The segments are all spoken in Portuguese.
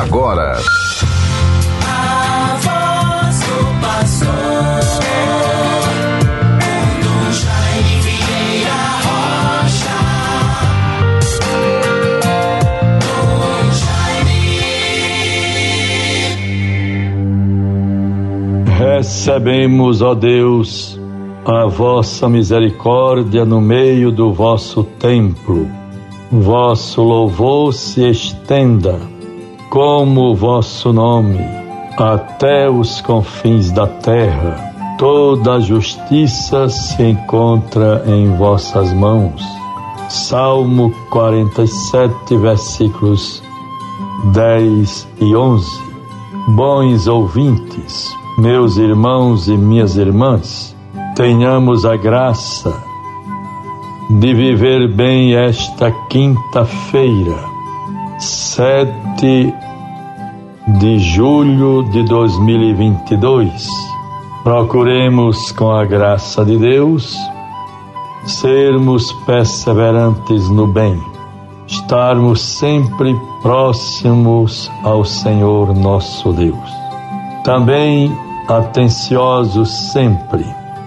agora. A voz do pastor. Recebemos, ó Deus, a vossa misericórdia no meio do vosso templo. Vosso louvor se estenda, como o vosso nome, até os confins da terra. Toda a justiça se encontra em vossas mãos. Salmo 47, versículos 10 e 11. Bons ouvintes, meus irmãos e minhas irmãs, tenhamos a graça de viver bem esta quinta-feira, 7 de julho de 2022. Procuremos, com a graça de Deus, sermos perseverantes no bem, estarmos sempre próximos ao Senhor nosso Deus. Também atenciosos sempre,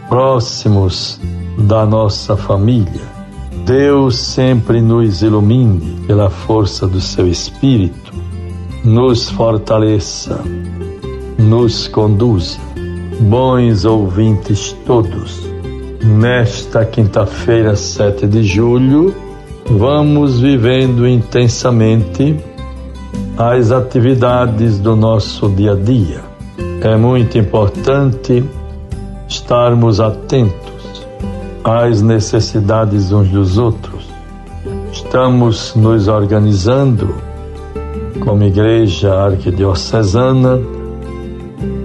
próximos da nossa família. Deus sempre nos ilumine pela força do seu Espírito, nos fortaleça, nos conduza. Bons ouvintes todos, nesta quinta-feira, 7 de julho, vamos vivendo intensamente as atividades do nosso dia a dia é muito importante estarmos atentos às necessidades uns dos outros. Estamos nos organizando como igreja arquidiocesana,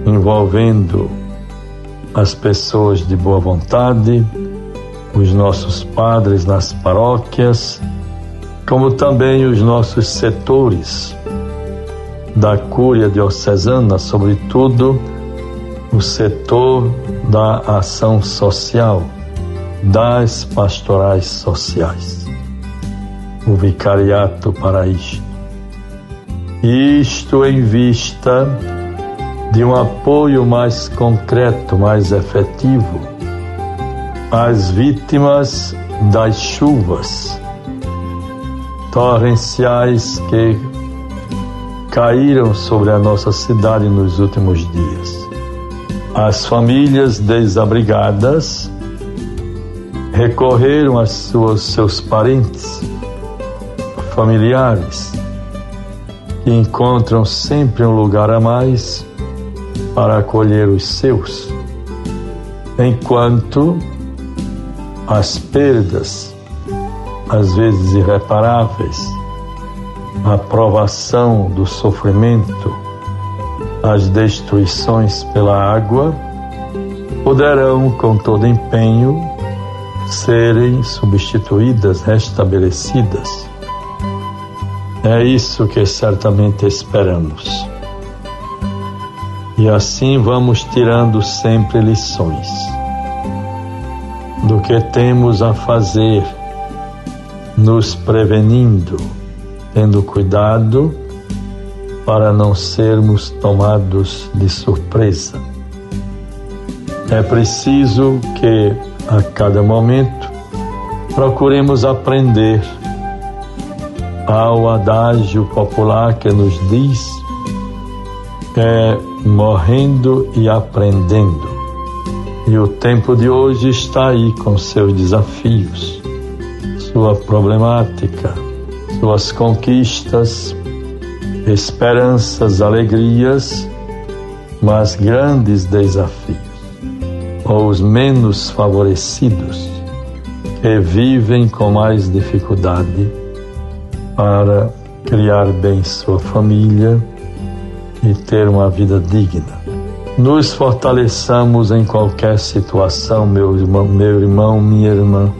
envolvendo as pessoas de boa vontade, os nossos padres nas paróquias, como também os nossos setores da Cúria Diocesana, sobretudo o setor da ação social, das pastorais sociais, o vicariato para isto. Isto em vista de um apoio mais concreto, mais efetivo às vítimas das chuvas torrenciais que caíram sobre a nossa cidade nos últimos dias. As famílias desabrigadas recorreram a suas, seus parentes, familiares, que encontram sempre um lugar a mais para acolher os seus, enquanto as perdas, às vezes irreparáveis, a provação do sofrimento, as destruições pela água, poderão, com todo empenho, serem substituídas, restabelecidas. É isso que certamente esperamos. E assim vamos tirando sempre lições do que temos a fazer, nos prevenindo tendo cuidado para não sermos tomados de surpresa. É preciso que a cada momento procuremos aprender ao adágio popular que nos diz é morrendo e aprendendo. E o tempo de hoje está aí com seus desafios, sua problemática, suas conquistas, esperanças, alegrias, mas grandes desafios. Ou os menos favorecidos, que vivem com mais dificuldade para criar bem sua família e ter uma vida digna. Nos fortaleçamos em qualquer situação, meu irmão, meu irmão, minha irmã.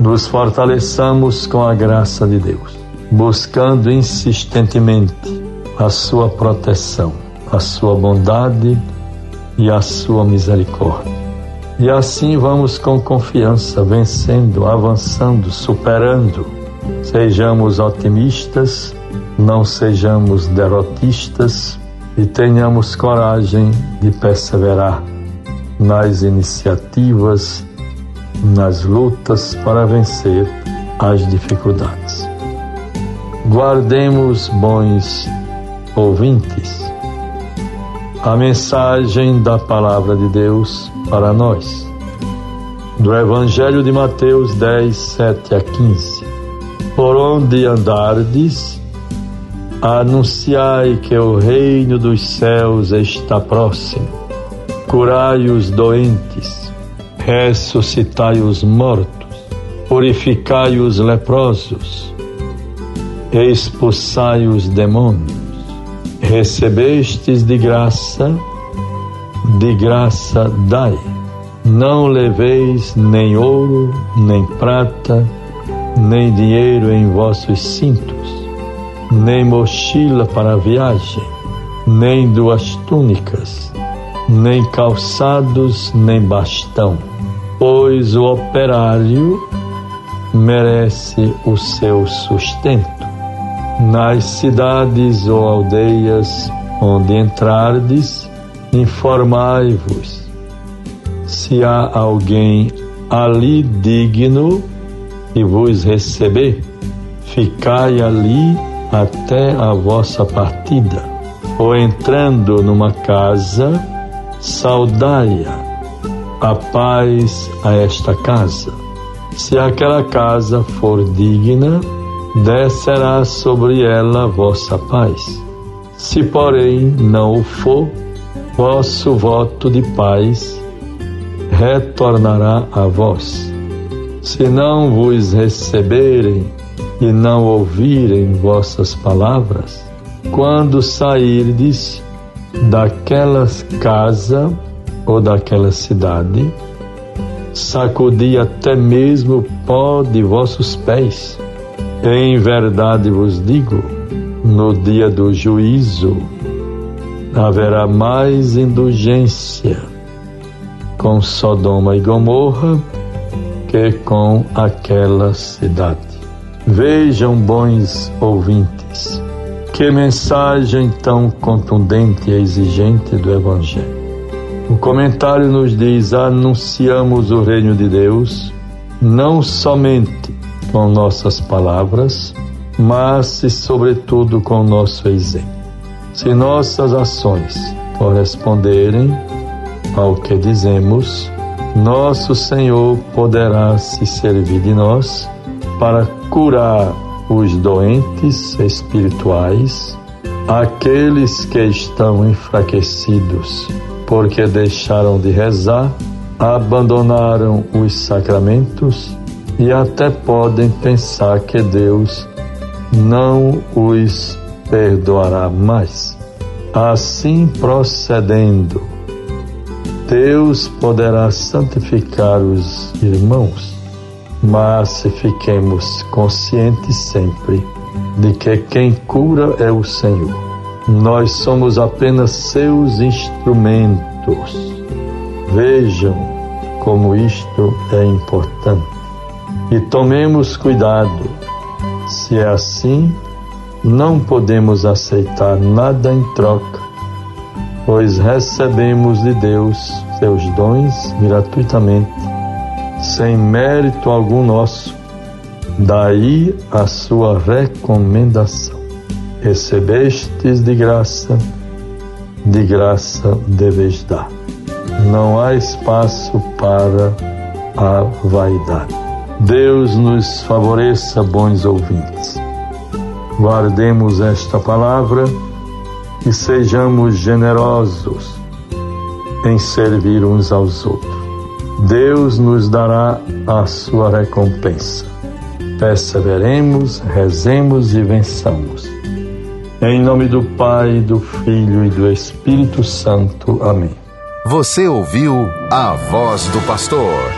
Nos fortaleçamos com a graça de Deus buscando insistentemente a sua proteção, a sua bondade e a sua misericórdia. E assim vamos com confiança, vencendo, avançando, superando. Sejamos otimistas não sejamos derrotistas e tenhamos coragem de perseverar nas iniciativas, nas lutas para vencer as dificuldades. Guardemos bons ouvintes a mensagem da palavra de Deus para nós. Do Evangelho de Mateus 10, 7 a 15. Por onde andardes, anunciai que o reino dos céus está próximo. Curai os doentes, ressuscitai os mortos, purificai os leprosos, expulsai os demônios recebestes de graça, de graça dai. Não leveis nem ouro, nem prata, nem dinheiro em vossos cintos, nem mochila para a viagem, nem duas túnicas, nem calçados, nem bastão, pois o operário merece o seu sustento nas cidades ou aldeias onde entrardes, informai-vos se há alguém ali digno e vos receber, ficai ali até a vossa partida. Ou entrando numa casa, saudai-a, a paz a esta casa. Se aquela casa for digna, descerá sobre ela vossa paz. Se, porém, não o for, vosso voto de paz retornará a vós. Se não vos receberem e não ouvirem vossas palavras, quando sairdes daquela casa ou daquela cidade, sacudi até mesmo o pó de vossos pés em verdade vos digo, no dia do juízo haverá mais indulgência com Sodoma e Gomorra que com aquela cidade. Vejam, bons ouvintes, que mensagem tão contundente e exigente do Evangelho. O comentário nos diz: anunciamos o reino de Deus não somente com nossas palavras, mas e sobretudo com nosso exemplo. Se nossas ações corresponderem ao que dizemos, nosso Senhor poderá se servir de nós para curar os doentes espirituais, aqueles que estão enfraquecidos porque deixaram de rezar, abandonaram os sacramentos e até podem pensar que Deus não os perdoará mais. Assim procedendo, Deus poderá santificar os irmãos, mas se fiquemos conscientes sempre de que quem cura é o Senhor. Nós somos apenas seus instrumentos. Vejam como isto é importante. E tomemos cuidado, se é assim, não podemos aceitar nada em troca, pois recebemos de Deus seus dons gratuitamente, sem mérito algum nosso. Daí a sua recomendação. Recebestes de graça, de graça deveis dar. Não há espaço para a vaidade. Deus nos favoreça, bons ouvintes. Guardemos esta palavra e sejamos generosos em servir uns aos outros. Deus nos dará a sua recompensa. Perseveremos, rezemos e vençamos. Em nome do Pai, do Filho e do Espírito Santo. Amém. Você ouviu a voz do pastor